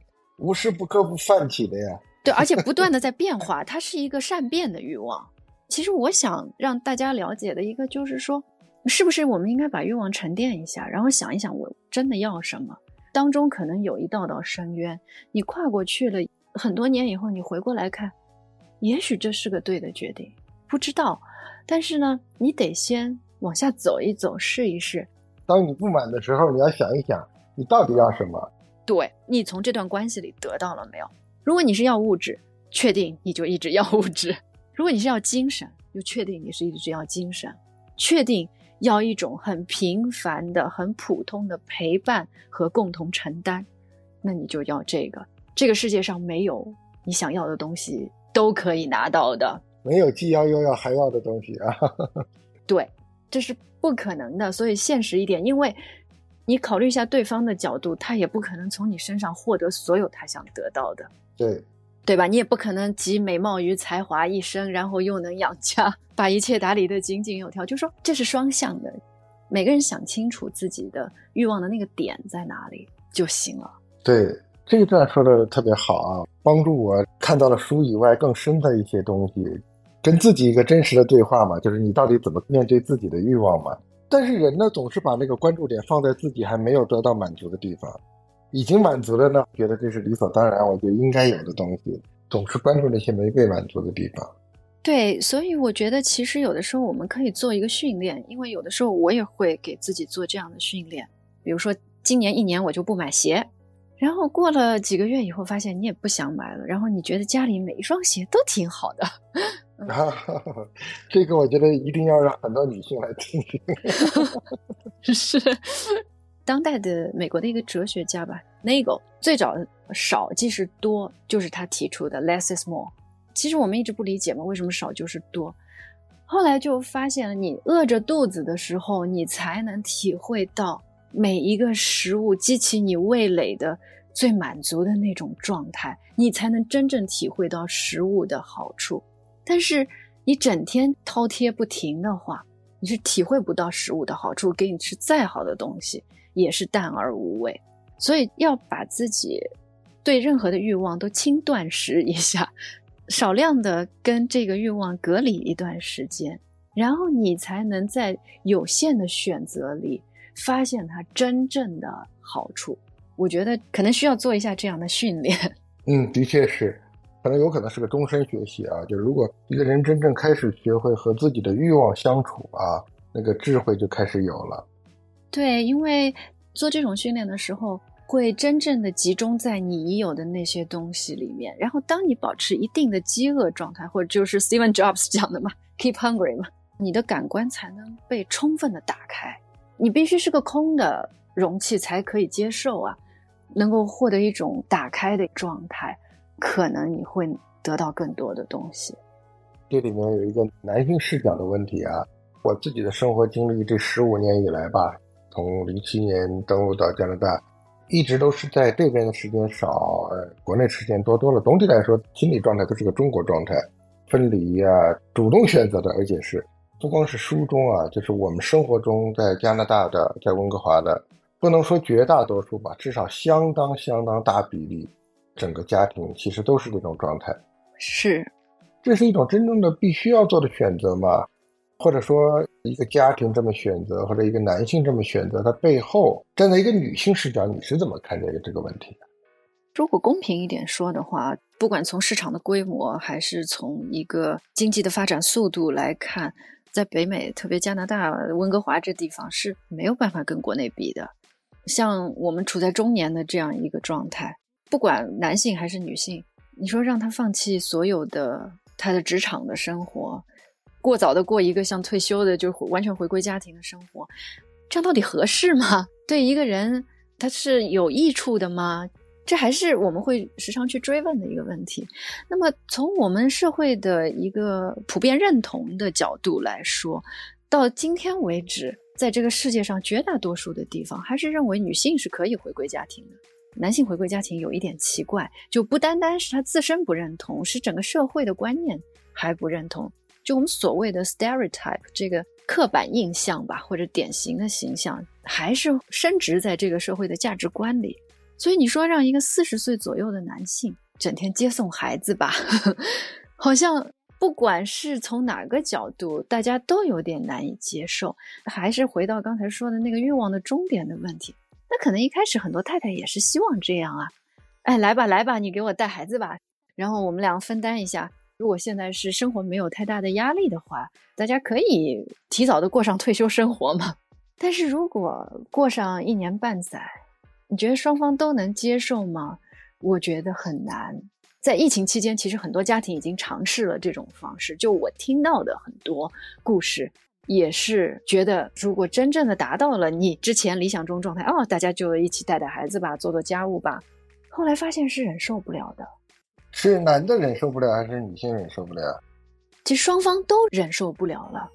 Speaker 2: 无时不刻不泛起的呀，
Speaker 1: 对，而且不断的在变化，它是一个善变的欲望。其实我想让大家了解的一个就是说，是不是我们应该把欲望沉淀一下，然后想一想我真的要什么？当中可能有一道道深渊，你跨过去了很多年以后，你回过来看，也许这是个对的决定，不知道。但是呢，你得先往下走一走，试一试。
Speaker 2: 当你不满的时候，你要想一想，你到底要什么。
Speaker 1: 对你从这段关系里得到了没有？如果你是要物质，确定你就一直要物质；如果你是要精神，就确定你是一直要精神；确定要一种很平凡的、很普通的陪伴和共同承担，那你就要这个。这个世界上没有你想要的东西都可以拿到的，
Speaker 2: 没有既要又要还要的东西啊！(laughs)
Speaker 1: 对，这是不可能的。所以现实一点，因为。你考虑一下对方的角度，他也不可能从你身上获得所有他想得到的，
Speaker 2: 对
Speaker 1: 对吧？你也不可能集美貌与才华一身，然后又能养家，把一切打理得井井有条。就说这是双向的，每个人想清楚自己的欲望的那个点在哪里就行了。
Speaker 2: 对，这一段说的特别好啊，帮助我看到了书以外更深的一些东西，跟自己一个真实的对话嘛，就是你到底怎么面对自己的欲望嘛。但是人呢，总是把那个关注点放在自己还没有得到满足的地方，已经满足了呢，觉得这是理所当然，我觉得应该有的东西，总是关注那些没被满足的地方。
Speaker 1: 对，所以我觉得其实有的时候我们可以做一个训练，因为有的时候我也会给自己做这样的训练，比如说今年一年我就不买鞋，然后过了几个月以后发现你也不想买了，然后你觉得家里每一双鞋都挺好的。
Speaker 2: 啊 (laughs) (laughs) 这个我觉得一定要让很多女性来听听。(laughs)
Speaker 1: 是当代的美国的一个哲学家吧，Nagel 最早少即是多，就是他提出的 less is more。其实我们一直不理解嘛，为什么少就是多？后来就发现了，你饿着肚子的时候，你才能体会到每一个食物激起你味蕾的最满足的那种状态，你才能真正体会到食物的好处。但是，你整天饕餮不停的话，你是体会不到食物的好处，给你吃再好的东西也是淡而无味。所以要把自己对任何的欲望都轻断食一下，(laughs) 少量的跟这个欲望隔离一段时间，然后你才能在有限的选择里发现它真正的好处。我觉得可能需要做一下这样的训练。(laughs)
Speaker 2: 嗯，的确是，可能有可能是个终身学习啊。就如果一个人真正开始学会和自己的欲望相处啊，那个智慧就开始有了。
Speaker 1: 对，因为做这种训练的时候。会真正的集中在你已有的那些东西里面，然后当你保持一定的饥饿状态，或者就是 Steven Jobs 讲的嘛，keep hungry 嘛，你的感官才能被充分的打开。你必须是个空的容器才可以接受啊，能够获得一种打开的状态，可能你会得到更多的东西。
Speaker 2: 这里面有一个男性视角的问题啊，我自己的生活经历这十五年以来吧，从零七年登陆到加拿大。一直都是在这边的时间少，呃，国内时间多多了。总体来说，心理状态都是个中国状态，分离呀，主动选择的，而且是不光是书中啊，就是我们生活中在加拿大的，在温哥华的，不能说绝大多数吧，至少相当相当大比例，整个家庭其实都是这种状态。
Speaker 1: 是，
Speaker 2: 这是一种真正的必须要做的选择吗？或者说，一个家庭这么选择，或者一个男性这么选择，他背后站在一个女性视角，你是怎么看待这个问题的？
Speaker 1: 如果公平一点说的话，不管从市场的规模，还是从一个经济的发展速度来看，在北美，特别加拿大温哥华这地方是没有办法跟国内比的。像我们处在中年的这样一个状态，不管男性还是女性，你说让他放弃所有的他的职场的生活。过早的过一个像退休的就完全回归家庭的生活，这样到底合适吗？对一个人他是有益处的吗？这还是我们会时常去追问的一个问题。那么从我们社会的一个普遍认同的角度来说，到今天为止，在这个世界上绝大多数的地方还是认为女性是可以回归家庭的，男性回归家庭有一点奇怪，就不单单是他自身不认同，是整个社会的观念还不认同。就我们所谓的 stereotype 这个刻板印象吧，或者典型的形象，还是深植在这个社会的价值观里。所以你说让一个四十岁左右的男性整天接送孩子吧，(laughs) 好像不管是从哪个角度，大家都有点难以接受。还是回到刚才说的那个欲望的终点的问题，那可能一开始很多太太也是希望这样啊，哎，来吧来吧，你给我带孩子吧，然后我们俩分担一下。如果现在是生活没有太大的压力的话，大家可以提早的过上退休生活嘛。(laughs) 但是如果过上一年半载，你觉得双方都能接受吗？我觉得很难。在疫情期间，其实很多家庭已经尝试了这种方式。就我听到的很多故事，也是觉得，如果真正的达到了你之前理想中状态，哦，大家就一起带带孩子吧，做做家务吧，后来发现是忍受不了的。
Speaker 2: 是男的忍受不了，还是女性忍受不了？
Speaker 1: 其实双方都忍受不了了。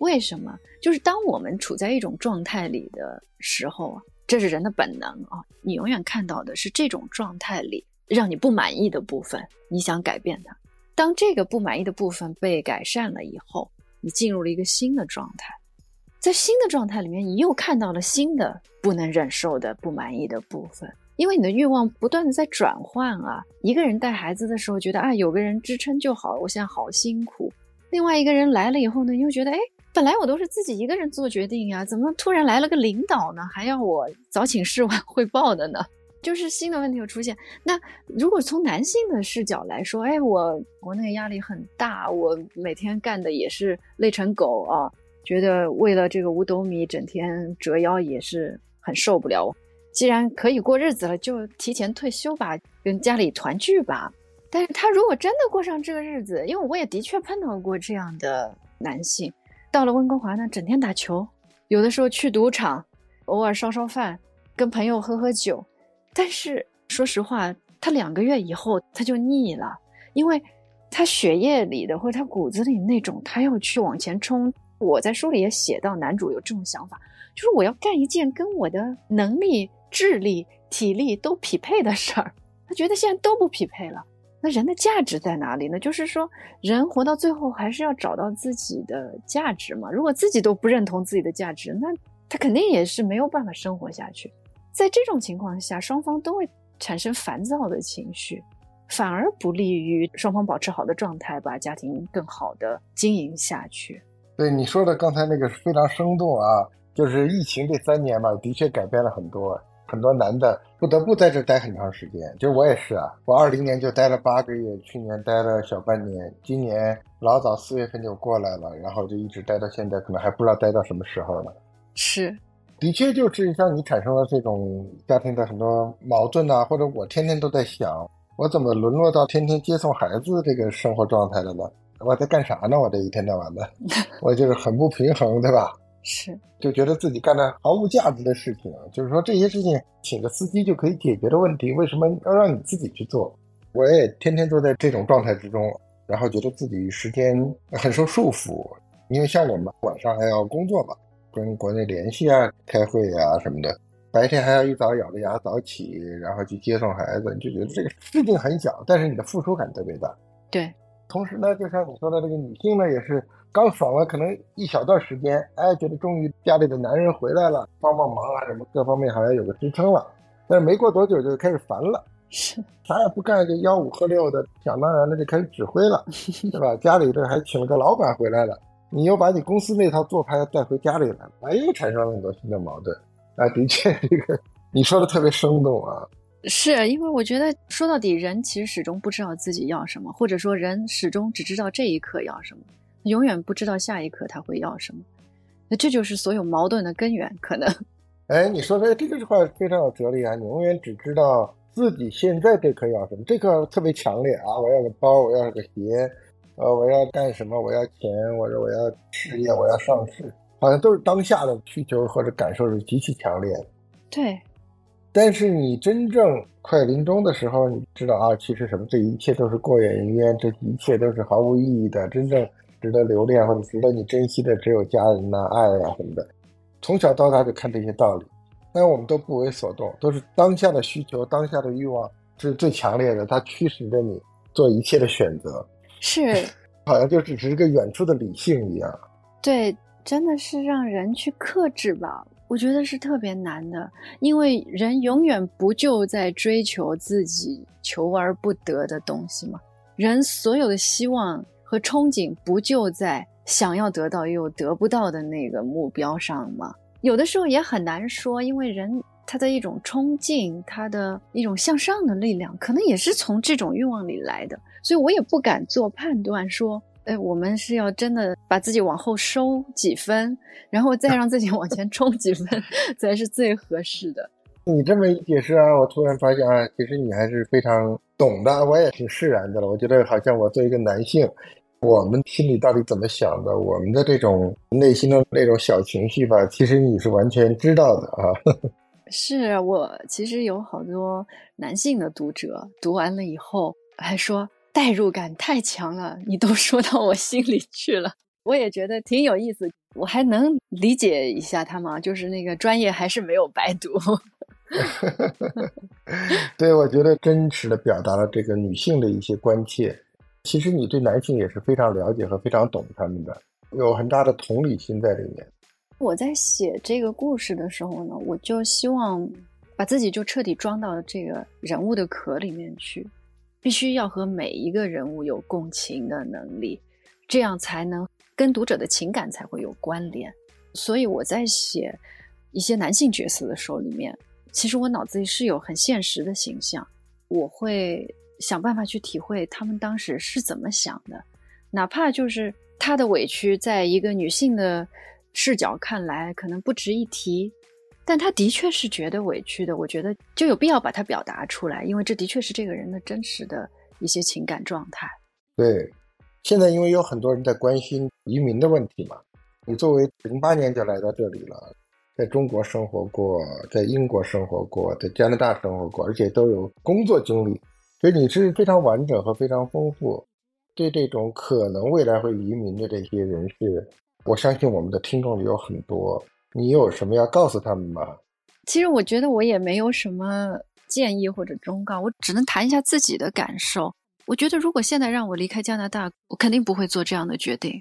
Speaker 1: 为什么？就是当我们处在一种状态里的时候啊，这是人的本能啊。你永远看到的是这种状态里让你不满意的部分，你想改变它。当这个不满意的部分被改善了以后，你进入了一个新的状态，在新的状态里面，你又看到了新的不能忍受的、不满意的部分。因为你的欲望不断的在转换啊，一个人带孩子的时候觉得啊有个人支撑就好，我现在好辛苦。另外一个人来了以后呢，你又觉得哎，本来我都是自己一个人做决定呀，怎么突然来了个领导呢，还要我早请示晚汇报的呢？就是新的问题又出现。那如果从男性的视角来说，哎，我国内压力很大，我每天干的也是累成狗啊，觉得为了这个五斗米整天折腰也是很受不了。既然可以过日子了，就提前退休吧，跟家里团聚吧。但是他如果真的过上这个日子，因为我也的确碰到过这样的男性，到了温哥华呢，整天打球，有的时候去赌场，偶尔烧烧饭，跟朋友喝喝酒。但是说实话，他两个月以后他就腻了，因为他血液里的或者他骨子里那种他要去往前冲。我在书里也写到，男主有这种想法，就是我要干一件跟我的能力。智力、体力都匹配的事儿，他觉得现在都不匹配了。那人的价值在哪里呢？就是说，人活到最后还是要找到自己的价值嘛。如果自己都不认同自己的价值，那他肯定也是没有办法生活下去。在这种情况下，双方都会产生烦躁的情绪，反而不利于双方保持好的状态，把家庭更好的经营下去。
Speaker 2: 对你说的刚才那个非常生动啊，就是疫情这三年吧，的确改变了很多。很多男的不得不在这待很长时间，就我也是啊，我二零年就待了八个月，去年待了小半年，今年老早四月份就过来了，然后就一直待到现在，可能还不知道待到什么时候呢。
Speaker 1: 是，
Speaker 2: 的确就是像你产生了这种家庭的很多矛盾呐，或者我天天都在想，我怎么沦落到天天接送孩子这个生活状态了呢？我在干啥呢？我这一天到晚的，我就是很不平衡，对吧？
Speaker 1: 是，
Speaker 2: 就觉得自己干的毫无价值的事情啊，就是说这些事情请个司机就可以解决的问题，为什么要让你自己去做？我也天天都在这种状态之中，然后觉得自己时间很受束缚，因为像我们晚上还要工作嘛，跟国内联系啊、开会啊什么的，白天还要一早咬着牙早起，然后去接送孩子，你就觉得这个事情很小，但是你的付出感特别大。
Speaker 1: 对，
Speaker 2: 同时呢，就像你说的这个女性呢，也是。刚爽了，可能一小段时间，哎，觉得终于家里的男人回来了，帮帮忙啊，什么各方面好像有个支撑了。但是没过多久就开始烦了，(laughs)
Speaker 1: 是
Speaker 2: 啥也不干，就吆五喝六的，想当然的就开始指挥了，对吧？家里这还请了个老板回来了，你又把你公司那套做派带回家里来了，哎，又产生了很多新的矛盾。啊，的确，这个你说的特别生动啊。
Speaker 1: 是因为我觉得说到底，人其实始终不知道自己要什么，或者说人始终只知道这一刻要什么。永远不知道下一刻他会要什么，那这就是所有矛盾的根源。可能，(laughs)
Speaker 2: 哎，你说的这个话非常有哲理啊！你永远只知道自己现在这刻要什么，这刻特别强烈啊！我要个包，我要个鞋，呃，我要干什么？我要钱，我说我要事业，我要上市，好像都是当下的需求或者感受是极其强烈的。
Speaker 1: 对。
Speaker 2: 但是你真正快临终的时候，你知道啊，其实什么？这一切都是过眼云烟，这一切都是毫无意义的。真正。值得留恋或者值得你珍惜的只有家人呐、爱啊什么的。从小到大就看这些道理，但我们都不为所动，都是当下的需求、当下的欲望是最强烈的，它驱使着你做一切的选择。(laughs)
Speaker 1: 是，
Speaker 2: 好像就只是一个远处的理性一样。
Speaker 1: 对，真的是让人去克制吧？我觉得是特别难的，因为人永远不就在追求自己求而不得的东西吗？人所有的希望。和憧憬不就在想要得到又得不到的那个目标上吗？有的时候也很难说，因为人他的一种冲劲，他的一种向上的力量，可能也是从这种欲望里来的。所以我也不敢做判断，说，哎，我们是要真的把自己往后收几分，然后再让自己往前冲几分，(laughs) 才是最合适的。
Speaker 2: 你这么一解释啊，我突然发现啊，其实你还是非常懂的，我也挺释然的了。我觉得好像我作为一个男性。我们心里到底怎么想的？我们的这种内心的那种小情绪吧，其实你是完全知道的啊。
Speaker 1: 是我其实有好多男性的读者读完了以后还说代入感太强了，你都说到我心里去了。(laughs) 我也觉得挺有意思，我还能理解一下他们，就是那个专业还是没有白读。(laughs)
Speaker 2: 对，我觉得真实的表达了这个女性的一些关切。其实你对男性也是非常了解和非常懂他们的，有很大的同理心在里面。
Speaker 1: 我在写这个故事的时候呢，我就希望把自己就彻底装到这个人物的壳里面去，必须要和每一个人物有共情的能力，这样才能跟读者的情感才会有关联。所以我在写一些男性角色的时候，里面其实我脑子里是有很现实的形象，我会。想办法去体会他们当时是怎么想的，哪怕就是他的委屈，在一个女性的视角看来可能不值一提，但他的确是觉得委屈的。我觉得就有必要把它表达出来，因为这的确是这个人的真实的一些情感状态。
Speaker 2: 对，现在因为有很多人在关心移民的问题嘛，你作为零八年就来到这里了，在中国生活过，在英国生活过，在加拿大生活过，而且都有工作经历。所以你是非常完整和非常丰富，对这种可能未来会移民的这些人士，我相信我们的听众里有很多。你有什么要告诉他们吗？
Speaker 1: 其实我觉得我也没有什么建议或者忠告，我只能谈一下自己的感受。我觉得如果现在让我离开加拿大，我肯定不会做这样的决定。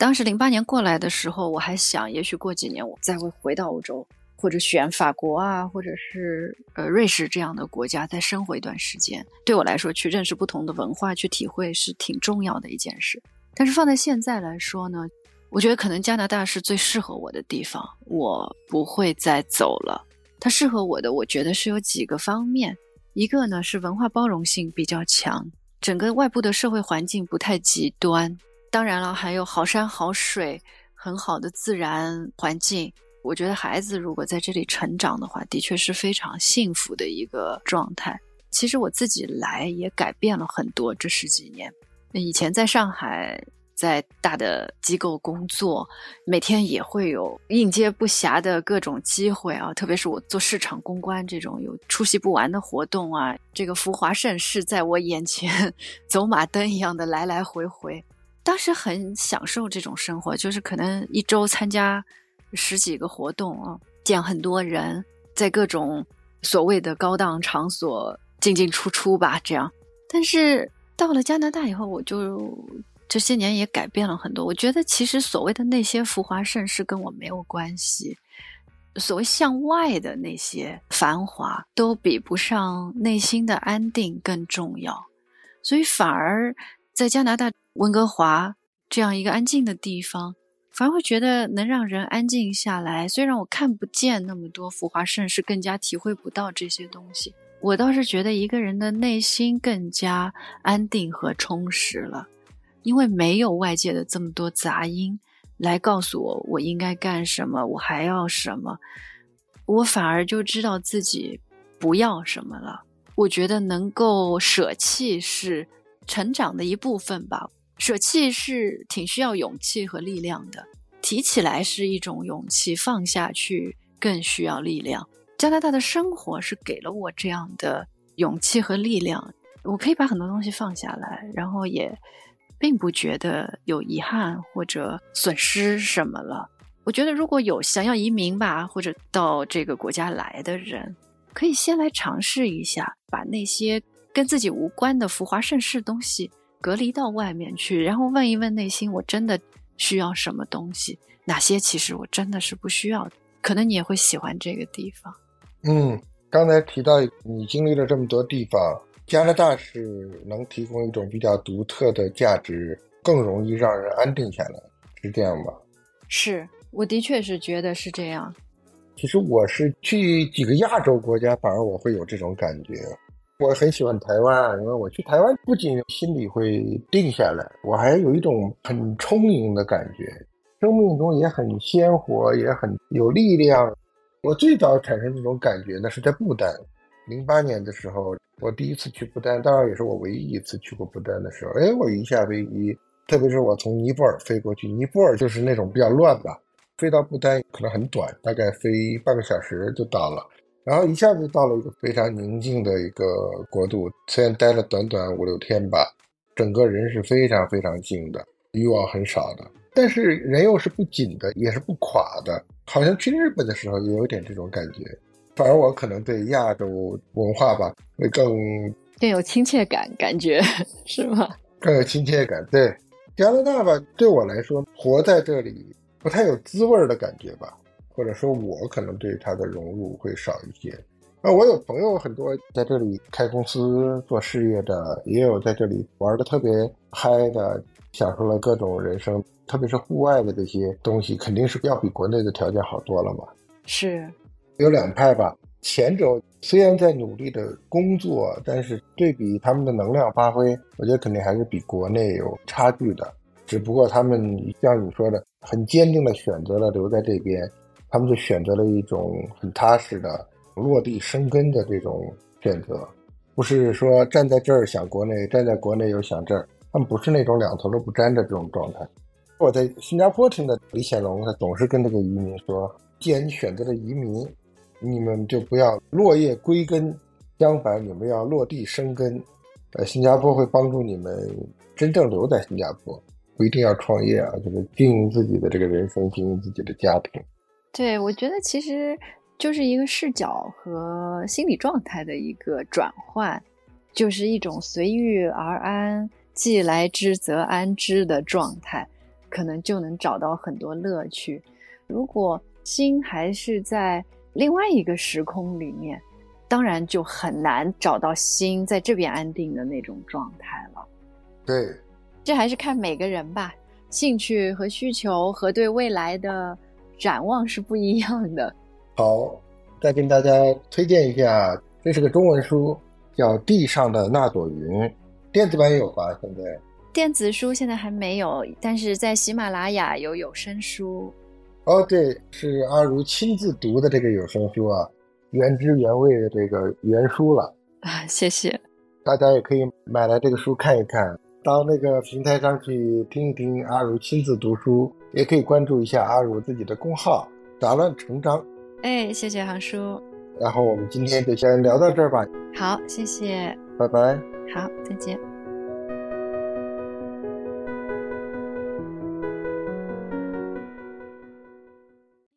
Speaker 1: 当时零八年过来的时候，我还想，也许过几年我再会回到欧洲，或者选法国啊，或者是呃瑞士这样的国家再生活一段时间。对我来说，去认识不同的文化，去体会是挺重要的一件事。但是放在现在来说呢，我觉得可能加拿大是最适合我的地方，我不会再走了。它适合我的，我觉得是有几个方面，一个呢是文化包容性比较强，整个外部的社会环境不太极端。当然了，还有好山好水，很好的自然环境。我觉得孩子如果在这里成长的话，的确是非常幸福的一个状态。其实我自己来也改变了很多，这十几年。以前在上海，在大的机构工作，每天也会有应接不暇的各种机会啊。特别是我做市场公关这种有出席不完的活动啊，这个浮华盛世在我眼前 (laughs) 走马灯一样的来来回回。当时很享受这种生活，就是可能一周参加十几个活动啊，见很多人，在各种所谓的高档场所进进出出吧，这样。但是到了加拿大以后，我就这些年也改变了很多。我觉得其实所谓的那些浮华盛世跟我没有关系，所谓向外的那些繁华都比不上内心的安定更重要，所以反而在加拿大。温哥华这样一个安静的地方，反而会觉得能让人安静下来。虽然我看不见那么多浮华盛世，更加体会不到这些东西，我倒是觉得一个人的内心更加安定和充实了，因为没有外界的这么多杂音来告诉我我应该干什么，我还要什么，我反而就知道自己不要什么了。我觉得能够舍弃是成长的一部分吧。舍弃是挺需要勇气和力量的，提起来是一种勇气，放下去更需要力量。加拿大的生活是给了我这样的勇气和力量，我可以把很多东西放下来，然后也并不觉得有遗憾或者损失什么了。我觉得如果有想要移民吧，或者到这个国家来的人，可以先来尝试一下，把那些跟自己无关的浮华盛世东西。隔离到外面去，然后问一问内心，我真的需要什么东西？哪些其实我真的是不需要的？可能你也会喜欢这个地方。
Speaker 2: 嗯，刚才提到你经历了这么多地方，加拿大是能提供一种比较独特的价值，更容易让人安定下来，是这样吧？
Speaker 1: 是，我的确是觉得是这样。
Speaker 2: 其实我是去几个亚洲国家，反而我会有这种感觉。我很喜欢台湾，因为我去台湾不仅心里会定下来，我还有一种很充盈的感觉，生命中也很鲜活，也很有力量。我最早产生这种感觉呢，是在不丹，零八年的时候，我第一次去不丹，当然也是我唯一一次去过不丹的时候。哎，我一下飞机，特别是我从尼泊尔飞过去，尼泊尔就是那种比较乱吧，飞到不丹可能很短，大概飞半个小时就到了。然后一下子到了一个非常宁静的一个国度，虽然待了短短五六天吧，整个人是非常非常静的，欲望很少的，但是人又是不紧的，也是不垮的，好像去日本的时候也有点这种感觉。反而我可能对亚洲文化吧会更
Speaker 1: 更有亲切感，感觉是吗？
Speaker 2: 更有亲切感。对加拿大吧，对我来说活在这里不太有滋味的感觉吧。或者说，我可能对他的融入会少一些。那我有朋友很多在这里开公司做事业的，也有在这里玩的特别嗨的，享受了各种人生，特别是户外的这些东西，肯定是要比国内的条件好多了嘛。
Speaker 1: 是，
Speaker 2: 有两派吧。前者虽然在努力的工作，但是对比他们的能量发挥，我觉得肯定还是比国内有差距的。只不过他们像你说的，很坚定的选择了留在这边。他们就选择了一种很踏实的落地生根的这种选择，不是说站在这儿想国内，站在国内又想这儿。他们不是那种两头都不沾的这种状态。我在新加坡听的李显龙，他总是跟这个移民说：，既然你选择了移民，你们就不要落叶归根，相反，你们要落地生根。呃，新加坡会帮助你们真正留在新加坡，不一定要创业啊，就是经营自己的这个人生，经营自己的家庭。
Speaker 1: 对，我觉得其实就是一个视角和心理状态的一个转换。就是一种随遇而安，既来之则安之的状态，可能就能找到很多乐趣。如果心还是在另外一个时空里面，当然就很难找到心在这边安定的那种状态了。
Speaker 2: 对，
Speaker 1: 这还是看每个人吧，兴趣和需求和对未来的展望是不一样的。
Speaker 2: 好，再跟大家推荐一下，这是个中文书，叫《地上的那朵云》，电子版有吧？现在
Speaker 1: 电子书现在还没有，但是在喜马拉雅有有声书。
Speaker 2: 哦，对，是阿如亲自读的这个有声书啊，原汁原味的这个原书了 (laughs)
Speaker 1: 啊！谢谢，
Speaker 2: 大家也可以买来这个书看一看，到那个平台上去听一听阿如亲自读书，也可以关注一下阿如自己的公号“杂乱成章”。
Speaker 1: 哎，谢谢航叔。
Speaker 2: 然后我们今天就先聊到这儿吧。
Speaker 1: 好，谢谢，
Speaker 2: 拜拜。
Speaker 1: 好，再见。